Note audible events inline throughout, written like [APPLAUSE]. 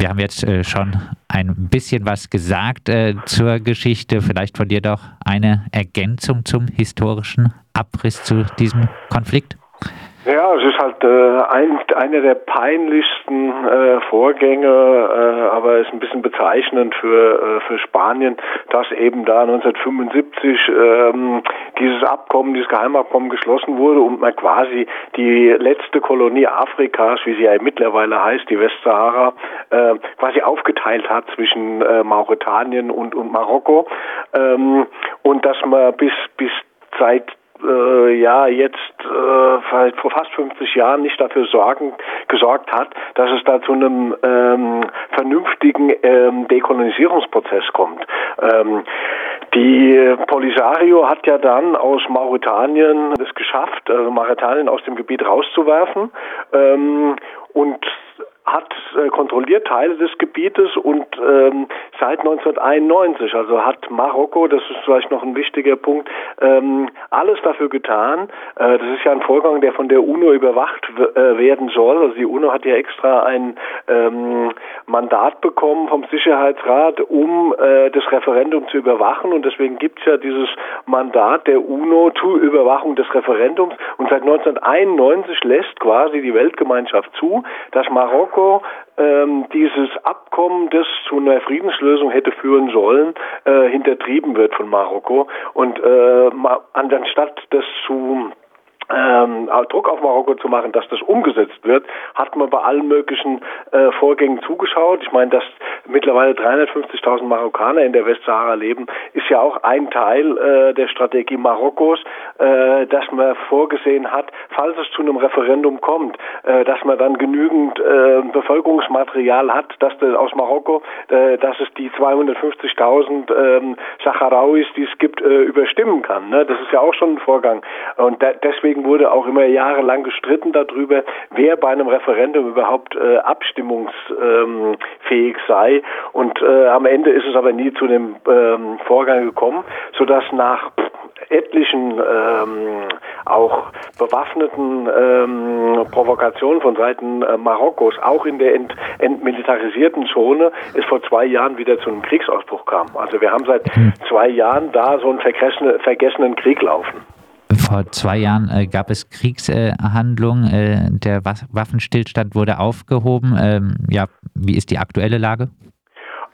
wir haben jetzt äh, schon ein bisschen was gesagt äh, zur Geschichte. Vielleicht von dir doch eine Ergänzung zum historischen Abriss zu diesem Konflikt? Ja, es ist halt äh, ein, einer der peinlichsten äh, Vorgänge, äh, aber ist ein bisschen bezeichnend für, äh, für Spanien, dass eben da 1975 ähm, dieses Abkommen, dieses Geheimabkommen geschlossen wurde und man quasi die letzte Kolonie Afrikas, wie sie ja mittlerweile heißt, die Westsahara, äh, quasi aufgeteilt hat zwischen äh, Mauretanien und, und Marokko. Ähm, und dass man bis, bis seit äh, ja jetzt äh, vor fast 50 Jahren nicht dafür sorgen, gesorgt hat, dass es da zu einem ähm, vernünftigen ähm, Dekolonisierungsprozess kommt. Ähm, die Polisario hat ja dann aus Mauretanien es geschafft, also Mauretanien aus dem Gebiet rauszuwerfen ähm, und hat äh, kontrolliert Teile des Gebietes und ähm, seit 1991, also hat Marokko, das ist vielleicht noch ein wichtiger Punkt, ähm, alles dafür getan. Äh, das ist ja ein Vorgang, der von der UNO überwacht äh, werden soll. Also die UNO hat ja extra ein ähm, Mandat bekommen vom Sicherheitsrat, um äh, das Referendum zu überwachen und deswegen gibt es ja dieses Mandat der UNO zur Überwachung des Referendums und seit 1991 lässt quasi die Weltgemeinschaft zu, dass Marokko ähm, dieses Abkommen, das zu einer Friedenslösung hätte führen sollen, äh, hintertrieben wird von Marokko. Und äh, anstatt das zu ähm, Druck auf Marokko zu machen, dass das umgesetzt wird, hat man bei allen möglichen äh, Vorgängen zugeschaut. Ich meine, dass mittlerweile 350.000 Marokkaner in der Westsahara leben, ist ja auch ein Teil äh, der Strategie Marokkos, äh, dass man vorgesehen hat, falls es zu einem Referendum kommt, äh, dass man dann genügend äh, Bevölkerungsmaterial hat, dass das aus Marokko, äh, dass es die 250.000 ähm, Saharauis, die es gibt, äh, überstimmen kann. Ne? Das ist ja auch schon ein Vorgang. Und da, deswegen Deswegen wurde auch immer jahrelang gestritten darüber, wer bei einem Referendum überhaupt äh, abstimmungsfähig sei. Und äh, am Ende ist es aber nie zu dem ähm, Vorgang gekommen, sodass nach etlichen ähm, auch bewaffneten ähm, Provokationen von Seiten äh, Marokkos, auch in der ent, entmilitarisierten Zone, es vor zwei Jahren wieder zu einem Kriegsausbruch kam. Also wir haben seit hm. zwei Jahren da so einen vergessenen Krieg laufen. Vor zwei Jahren äh, gab es Kriegshandlungen. Äh, der Waffenstillstand wurde aufgehoben. Ähm, ja, wie ist die aktuelle Lage?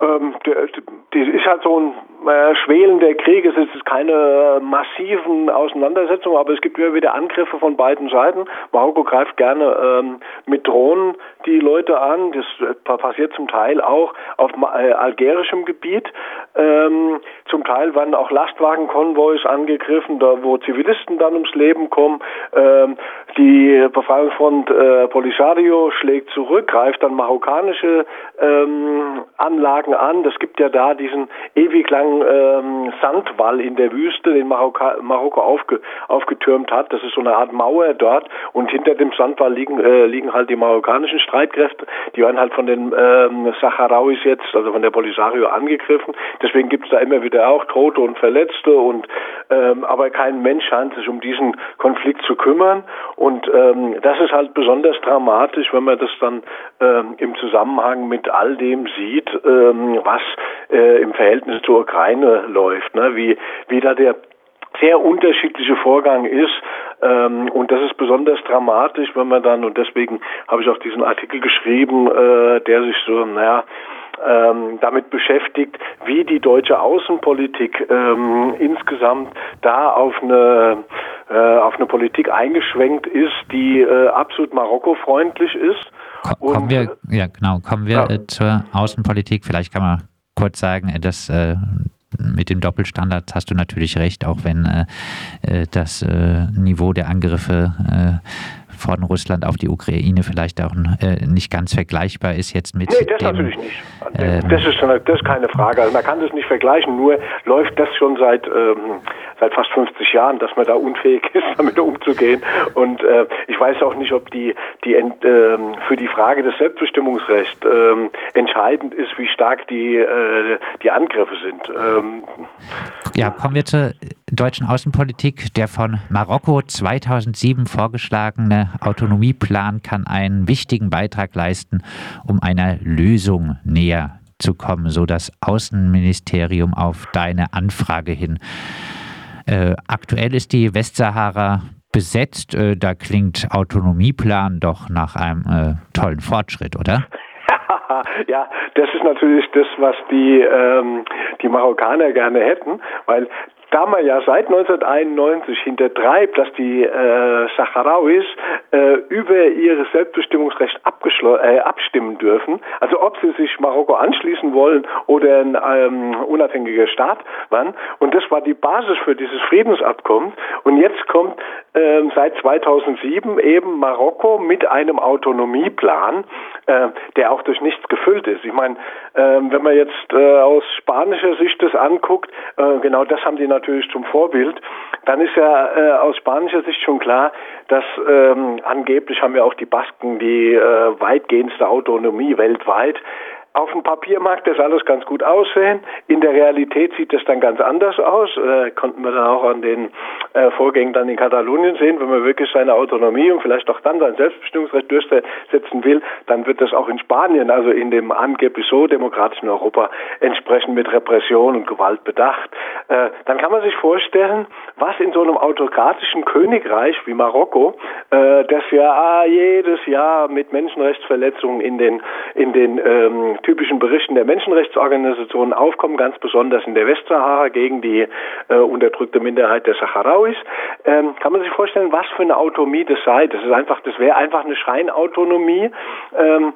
Ähm, das ist halt so ein äh, Schwelen der Kriege. Es ist keine massiven Auseinandersetzungen, aber es gibt immer wieder Angriffe von beiden Seiten. Marokko greift gerne ähm, mit Drohnen die Leute an. Das äh, passiert zum Teil auch auf äh, algerischem Gebiet. Ähm, zum Teil werden auch Lastwagenkonvois angegriffen, da wo Zivilisten dann ums Leben kommen. Ähm, die Befreiungsfront äh, Polisario schlägt zurück, greift dann marokkanische ähm, Anlagen an. Das gibt ja da diesen ewig langen ähm, Sandwall in der Wüste, den Marokka Marokko aufge aufgetürmt hat. Das ist so eine Art Mauer dort und hinter dem Sandwall liegen, äh, liegen halt die marokkanischen Streitkräfte. Die werden halt von den ähm, Saharauis jetzt, also von der Polisario angegriffen. Deswegen gibt es da immer wieder auch Tote und Verletzte und ähm, aber kein Mensch scheint sich um diesen Konflikt zu kümmern. Und ähm, das ist halt besonders dramatisch, wenn man das dann ähm, im Zusammenhang mit all dem sieht, ähm, was äh, im Verhältnis zur Ukraine läuft, ne? wie, wie da der sehr unterschiedliche Vorgang ist. Ähm, und das ist besonders dramatisch, wenn man dann, und deswegen habe ich auch diesen Artikel geschrieben, äh, der sich so, naja, ähm, damit beschäftigt, wie die deutsche Außenpolitik ähm, insgesamt da auf eine äh, auf eine Politik eingeschwenkt ist, die äh, absolut Marokko-freundlich ist. kommen und, wir, ja genau, kommen wir ja. Äh, zur Außenpolitik. Vielleicht kann man kurz sagen, äh, dass äh, mit dem Doppelstandard hast du natürlich recht, auch wenn äh, das äh, Niveau der Angriffe äh, von Russland auf die Ukraine vielleicht auch äh, nicht ganz vergleichbar ist jetzt mit. Nee, das dem, natürlich nicht. Ähm, das, ist, das ist keine Frage. Also man kann das nicht vergleichen, nur läuft das schon seit, ähm, seit fast 50 Jahren, dass man da unfähig [LAUGHS] ist, damit umzugehen. Und äh, ich weiß auch nicht, ob die, die äh, für die Frage des Selbstbestimmungsrechts äh, entscheidend ist, wie stark die, äh, die Angriffe sind. Ähm, ja, kommen wir zur deutschen Außenpolitik. Der von Marokko 2007 vorgeschlagene Autonomieplan kann einen wichtigen Beitrag leisten, um einer Lösung näher zu kommen, so das Außenministerium auf deine Anfrage hin. Äh, aktuell ist die Westsahara besetzt. Äh, da klingt Autonomieplan doch nach einem äh, tollen Fortschritt, oder? [LAUGHS] ja, das ist natürlich das, was die, ähm, die Marokkaner gerne hätten, weil da man ja seit 1991 hintertreibt, dass die äh, Saharauis äh, über ihr Selbstbestimmungsrecht äh, abstimmen dürfen, also ob sie sich Marokko anschließen wollen oder ein ähm, unabhängiger Staat waren. Und das war die Basis für dieses Friedensabkommen. Und jetzt kommt ähm, seit 2007 eben Marokko mit einem Autonomieplan, äh, der auch durch nichts gefüllt ist. Ich meine, äh, wenn man jetzt äh, aus spanischer Sicht das anguckt, äh, genau das haben die natürlich zum Vorbild, dann ist ja äh, aus spanischer Sicht schon klar, dass ähm, angeblich haben wir auch die Basken die äh, weitgehendste Autonomie weltweit. Auf dem Papier mag das alles ganz gut aussehen. In der Realität sieht das dann ganz anders aus. Äh, konnten wir dann auch an den äh, Vorgängen dann in Katalonien sehen. Wenn man wirklich seine Autonomie und vielleicht auch dann sein Selbstbestimmungsrecht durchsetzen will, dann wird das auch in Spanien, also in dem angeblich so demokratischen Europa, entsprechend mit Repression und Gewalt bedacht. Äh, dann kann man sich vorstellen, was in so einem autokratischen Königreich wie Marokko, äh, das ja ah, jedes Jahr mit Menschenrechtsverletzungen in den in den ähm, typischen Berichten der Menschenrechtsorganisationen aufkommen, ganz besonders in der Westsahara gegen die äh, unterdrückte Minderheit der Saharauis. Ähm, kann man sich vorstellen, was für eine Autonomie das sei? Das ist einfach, das wäre einfach eine Scheinautonomie, ähm,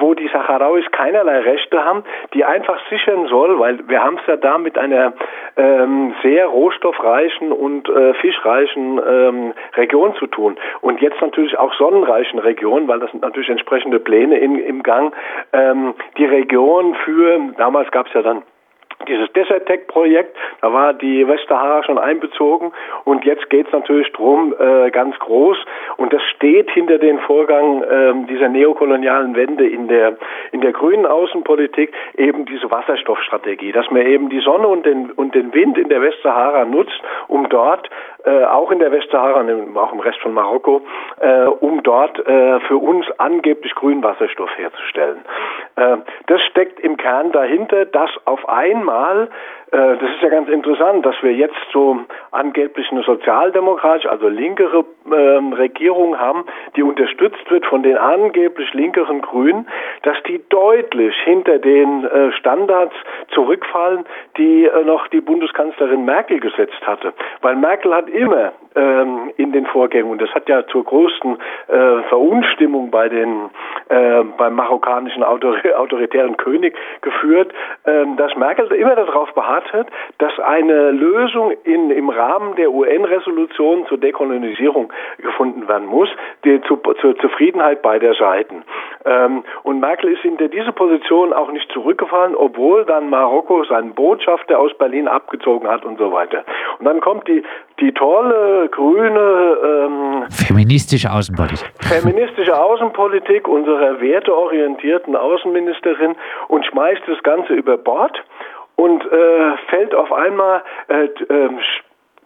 wo die Saharauis keinerlei Rechte haben, die einfach sichern soll, weil wir haben es ja da mit einer ähm, sehr rohstoffreichen und äh, fischreichen ähm, Region zu tun. Und jetzt natürlich auch sonnenreichen Region, weil das sind natürlich entsprechende Pläne in, im Gang, ähm, die Region für, damals gab es ja dann dieses Desertec-Projekt, da war die Westsahara schon einbezogen und jetzt geht es natürlich drum äh, ganz groß und das steht hinter den Vorgang äh, dieser neokolonialen Wende in der in der grünen Außenpolitik eben diese Wasserstoffstrategie, dass man eben die Sonne und den und den Wind in der Westsahara nutzt, um dort äh, auch in der Westsahara und auch im Rest von Marokko, äh, um dort äh, für uns angeblich grünen Wasserstoff herzustellen. Äh, das steckt im Kern dahinter, dass auf einmal das ist ja ganz interessant, dass wir jetzt so angeblich eine sozialdemokratische, also linkere ähm, Regierung haben, die unterstützt wird von den angeblich linkeren Grünen, dass die deutlich hinter den äh, Standards zurückfallen, die äh, noch die Bundeskanzlerin Merkel gesetzt hatte. Weil Merkel hat immer ähm, in den Vorgängen, und das hat ja zur größten äh, Verunstimmung bei den, äh, beim marokkanischen Autor autoritären König geführt, ähm, dass Merkel immer darauf beharrt hat, dass eine Lösung in, im Rahmen der UN-Resolution zur Dekolonisierung gefunden werden muss, die, zu, zur Zufriedenheit beider Seiten. Ähm, und Merkel ist hinter diese Position auch nicht zurückgefallen, obwohl dann Marokko seinen Botschafter aus Berlin abgezogen hat und so weiter. Und dann kommt die, die tolle grüne ähm, feministische Außenpolitik. Feministische Außenpolitik unserer werteorientierten Außenministerin und schmeißt das Ganze über Bord und äh, fällt auf einmal äh, äh,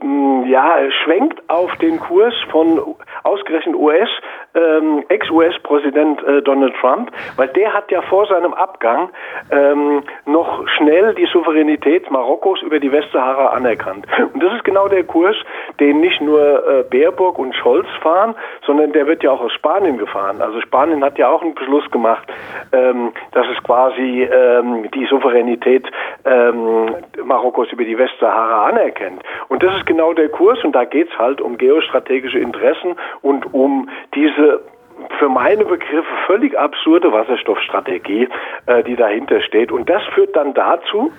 ja, schwenkt auf den Kurs von ausgerechnet US, ähm, Ex-US-Präsident äh, Donald Trump, weil der hat ja vor seinem Abgang ähm, noch schnell die Souveränität Marokkos über die Westsahara anerkannt. Und das ist genau der Kurs, den nicht nur äh, Baerbock und Scholz fahren, sondern der wird ja auch aus Spanien gefahren. Also Spanien hat ja auch einen Beschluss gemacht, ähm, dass es quasi ähm, die Souveränität ähm, Marokkos über die Westsahara anerkennt. Und das ist genau der Kurs. Und da geht's halt um geostrategische Interessen und um diese für meine Begriffe völlig absurde Wasserstoffstrategie, äh, die dahinter steht. Und das führt dann dazu,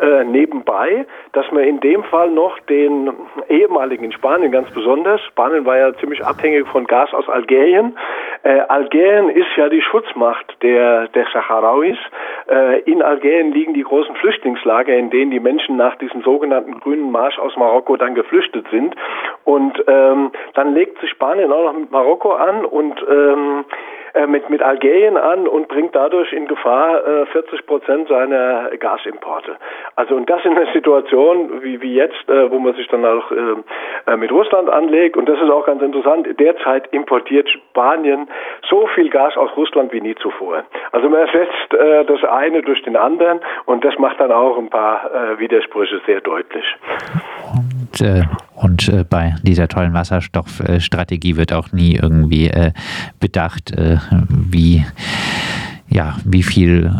äh, nebenbei, dass man in dem Fall noch den ehemaligen in Spanien ganz besonders, Spanien war ja ziemlich abhängig von Gas aus Algerien. Äh, Algerien ist ja die Schutzmacht der, der Saharauis. Äh, in Algerien liegen die großen Flüchtlingslager, in denen die Menschen nach diesem sogenannten grünen Marsch aus Marokko dann geflüchtet sind. Und ähm, dann legt sich Spanien auch noch mit Marokko an und ähm, äh, mit, mit Algerien an und bringt dadurch in Gefahr äh, 40 Prozent seiner Gasimporte. Also und das in einer Situation wie, wie jetzt, äh, wo man sich dann auch äh, mit Russland anlegt. Und das ist auch ganz interessant. Derzeit importiert Spanien so viel Gas aus Russland wie nie zuvor. Also man ersetzt äh, das eine durch den anderen und das macht dann auch ein paar Widersprüche sehr deutlich. Und, äh, und äh, bei dieser tollen Wasserstoffstrategie wird auch nie irgendwie äh, bedacht, wie, ja, wie viel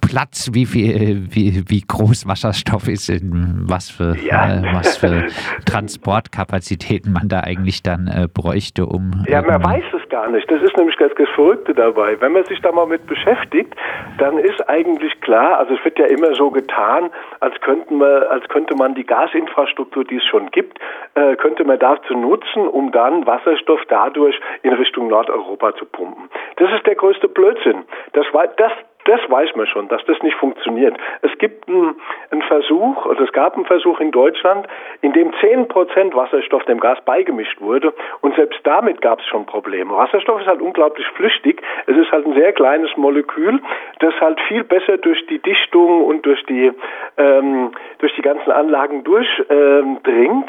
Platz, wie viel, wie, wie groß Wasserstoff ist, in was für, ja. äh, was für Transportkapazitäten man da eigentlich dann äh, bräuchte, um. Ja, man weiß es gar nicht. Das ist nämlich das, das Verrückte dabei. Wenn man sich da mal mit beschäftigt, dann ist eigentlich klar, also es wird ja immer so getan, als könnten wir, als könnte man die Gasinfrastruktur, die es schon gibt, äh, könnte man dazu nutzen, um dann Wasserstoff dadurch in Richtung Nordeuropa zu pumpen. Das ist der größte Blödsinn. Das war das das weiß man schon, dass das nicht funktioniert. Es gibt einen, einen Versuch, oder es gab einen Versuch in Deutschland, in dem 10% Wasserstoff dem Gas beigemischt wurde und selbst damit gab es schon Probleme. Wasserstoff ist halt unglaublich flüchtig. Es ist halt ein sehr kleines Molekül, das halt viel besser durch die Dichtung und durch die, ähm, durch die ganzen Anlagen durchdringt. Ähm,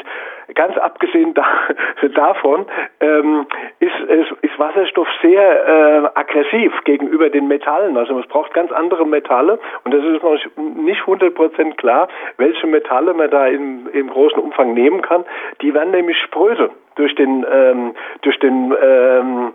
Ganz abgesehen da, [LAUGHS] davon ähm, ist, ist, ist, Wasserstoff sehr äh, aggressiv gegenüber den Metallen. Also es braucht ganz andere Metalle und das ist noch nicht 100% klar, welche Metalle man da im, im großen Umfang nehmen kann. Die werden nämlich spröde durch den, ähm, durch den ähm,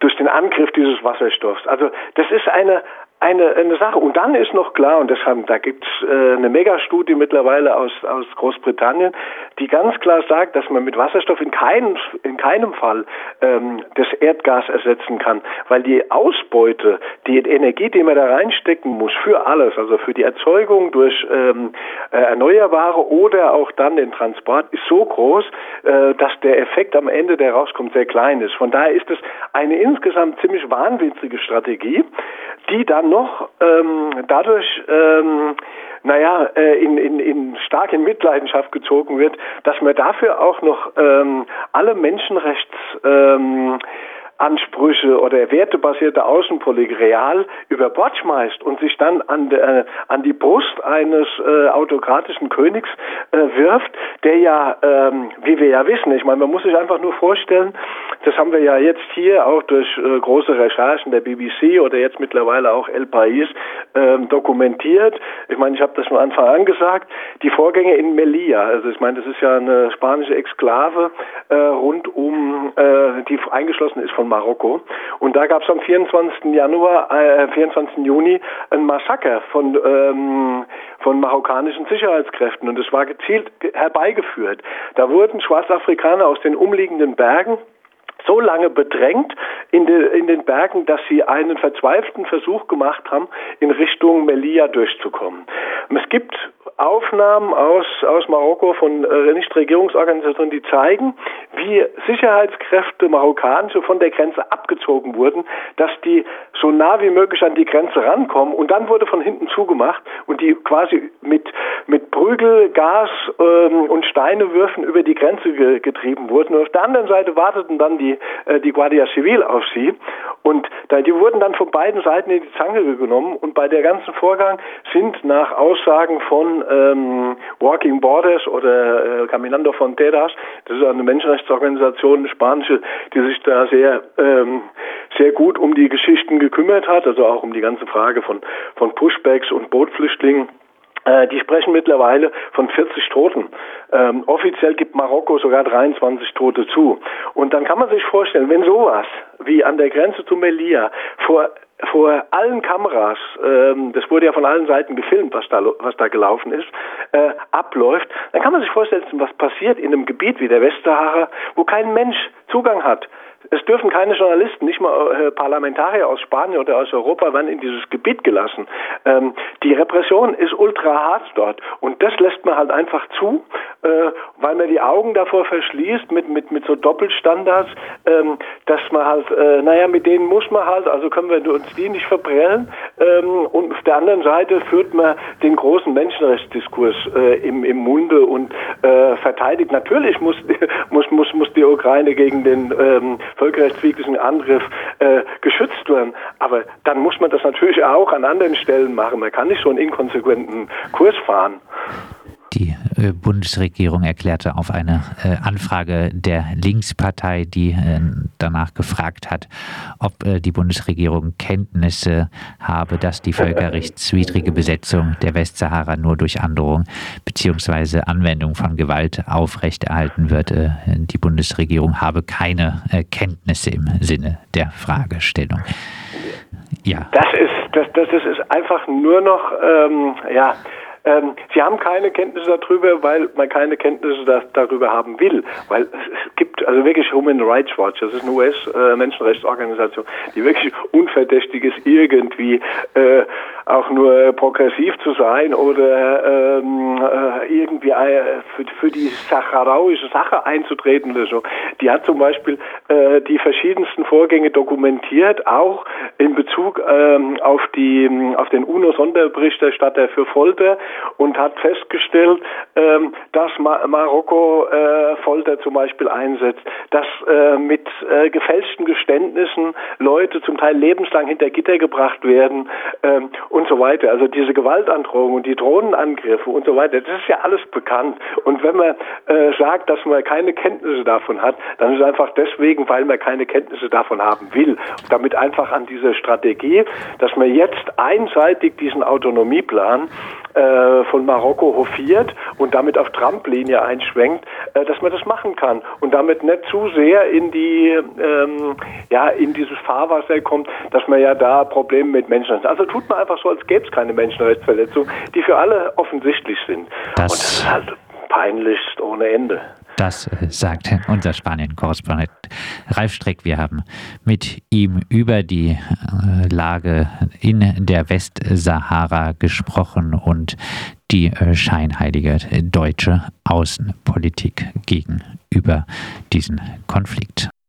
durch den Angriff dieses Wasserstoffs. Also das ist eine eine, eine Sache. Und dann ist noch klar, und das haben, da gibt es äh, eine Megastudie mittlerweile aus, aus Großbritannien, die ganz klar sagt, dass man mit Wasserstoff in keinem, in keinem Fall ähm, das Erdgas ersetzen kann, weil die Ausbeute, die Energie, die man da reinstecken muss für alles, also für die Erzeugung durch ähm, äh, Erneuerbare oder auch dann den Transport, ist so groß, äh, dass der Effekt am Ende, der rauskommt, sehr klein ist. Von daher ist es eine insgesamt ziemlich wahnwitzige Strategie, die dann noch ähm, dadurch ähm, naja, äh, in, in, in stark in Mitleidenschaft gezogen wird, dass man dafür auch noch ähm, alle Menschenrechts ähm, Ansprüche oder wertebasierte Außenpolitik real über Bord schmeißt und sich dann an, de, an die Brust eines äh, autokratischen Königs äh, wirft, der ja, ähm, wie wir ja wissen, ich meine, man muss sich einfach nur vorstellen, das haben wir ja jetzt hier auch durch äh, große Recherchen der BBC oder jetzt mittlerweile auch El País ähm, dokumentiert. Ich meine, ich habe das von Anfang an gesagt, die Vorgänge in Melilla, also ich meine, das ist ja eine spanische Exklave äh, rund um, äh, die eingeschlossen ist von Marokko. Und da gab es am 24. Januar, äh, 24. Juni ein Massaker von, ähm, von marokkanischen Sicherheitskräften. Und es war gezielt herbeigeführt. Da wurden Schwarzafrikaner aus den umliegenden Bergen so lange bedrängt in, de, in, den Bergen, dass sie einen verzweifelten Versuch gemacht haben, in Richtung Melilla durchzukommen. Es gibt Aufnahmen aus, aus Marokko von äh, Nichtregierungsorganisationen, die zeigen, wie Sicherheitskräfte marokkanische von der Grenze abgezogen wurden, dass die so nah wie möglich an die Grenze rankommen und dann wurde von hinten zugemacht und die quasi mit, mit Prügel, Gas ähm, und Steinewürfen über die Grenze ge getrieben wurden. Und auf der anderen Seite warteten dann die, äh, die Guardia Civil auf sie und da, die wurden dann von beiden Seiten in die Zange genommen und bei der ganzen Vorgang sind nach Aussagen von ähm, Walking Borders oder äh, Caminando Fronteras, das ist eine Menschenrechtsorganisation, eine spanische, die sich da sehr, ähm, sehr gut um die Geschichten gekümmert hat, also auch um die ganze Frage von, von Pushbacks und Bootflüchtlingen die sprechen mittlerweile von 40 Toten. Ähm, offiziell gibt Marokko sogar 23 Tote zu. Und dann kann man sich vorstellen, wenn sowas wie an der Grenze zu Melilla vor vor allen Kameras, ähm, das wurde ja von allen Seiten gefilmt, was da, was da gelaufen ist, äh, abläuft, dann kann man sich vorstellen, was passiert in einem Gebiet wie der Westsahara, wo kein Mensch Zugang hat es dürfen keine Journalisten, nicht mal äh, Parlamentarier aus Spanien oder aus Europa, werden in dieses Gebiet gelassen. Ähm, die Repression ist ultra hart dort und das lässt man halt einfach zu, äh, weil man die Augen davor verschließt mit, mit, mit so Doppelstandards, ähm, dass man halt, äh, naja, mit denen muss man halt, also können wir uns die nicht verbrellen, Ähm, und auf der anderen Seite führt man den großen Menschenrechtsdiskurs äh, im, im Munde und äh, verteidigt. Natürlich muss, [LAUGHS] muss, muss, muss die Ukraine gegen den ähm, völkerrechtswidrigen Angriff äh, geschützt werden. Aber dann muss man das natürlich auch an anderen Stellen machen. Man kann nicht so einen inkonsequenten Kurs fahren. Die äh, Bundesregierung erklärte auf eine äh, Anfrage der Linkspartei, die äh, danach gefragt hat, ob die Bundesregierung Kenntnisse habe, dass die völkerrechtswidrige Besetzung der Westsahara nur durch Androhung bzw. Anwendung von Gewalt aufrechterhalten wird. Die Bundesregierung habe keine Kenntnisse im Sinne der Fragestellung. Ja. Das ist, das, das ist einfach nur noch, ähm, ja, ähm, sie haben keine Kenntnisse darüber, weil man keine Kenntnisse da, darüber haben will. Weil es gibt also wirklich Human Rights Watch, das ist eine US-Menschenrechtsorganisation, äh, die wirklich unverdächtig ist, irgendwie äh, auch nur progressiv zu sein oder ähm, äh, irgendwie äh, für, für die sacharauische Sache einzutreten oder so. Die hat zum Beispiel äh, die verschiedensten Vorgänge dokumentiert, auch in Bezug ähm, auf die auf den UNO-Sonderberichterstatter für Folter und hat festgestellt, ähm, dass Ma Marokko äh, Folter zum Beispiel einsetzt, dass äh, mit äh, gefälschten Geständnissen Leute zum Teil lebenslang hinter Gitter gebracht werden ähm, und so weiter. Also diese Gewaltandrohung und die Drohnenangriffe und so weiter, das ist ja alles bekannt. Und wenn man äh, sagt, dass man keine Kenntnisse davon hat, dann ist es einfach deswegen, weil man keine Kenntnisse davon haben will. damit einfach an dieser Strategie, dass man jetzt einseitig diesen Autonomieplan äh, von Marokko hofiert und damit auf Trump-Linie einschwenkt, äh, dass man das machen kann und damit nicht zu sehr in die ähm, ja in dieses Fahrwasser kommt, dass man ja da Probleme mit Menschen hat. Also tut man einfach so, als gäbe es keine Menschenrechtsverletzungen, die für alle offensichtlich sind. Das und das ist halt peinlich ohne Ende. Das äh, sagt unser Spanien-Korrespondent Ralf Streck. Wir haben mit ihm über die äh, Lage in der Westsahara gesprochen und die äh, scheinheilige deutsche Außenpolitik gegenüber diesem Konflikt.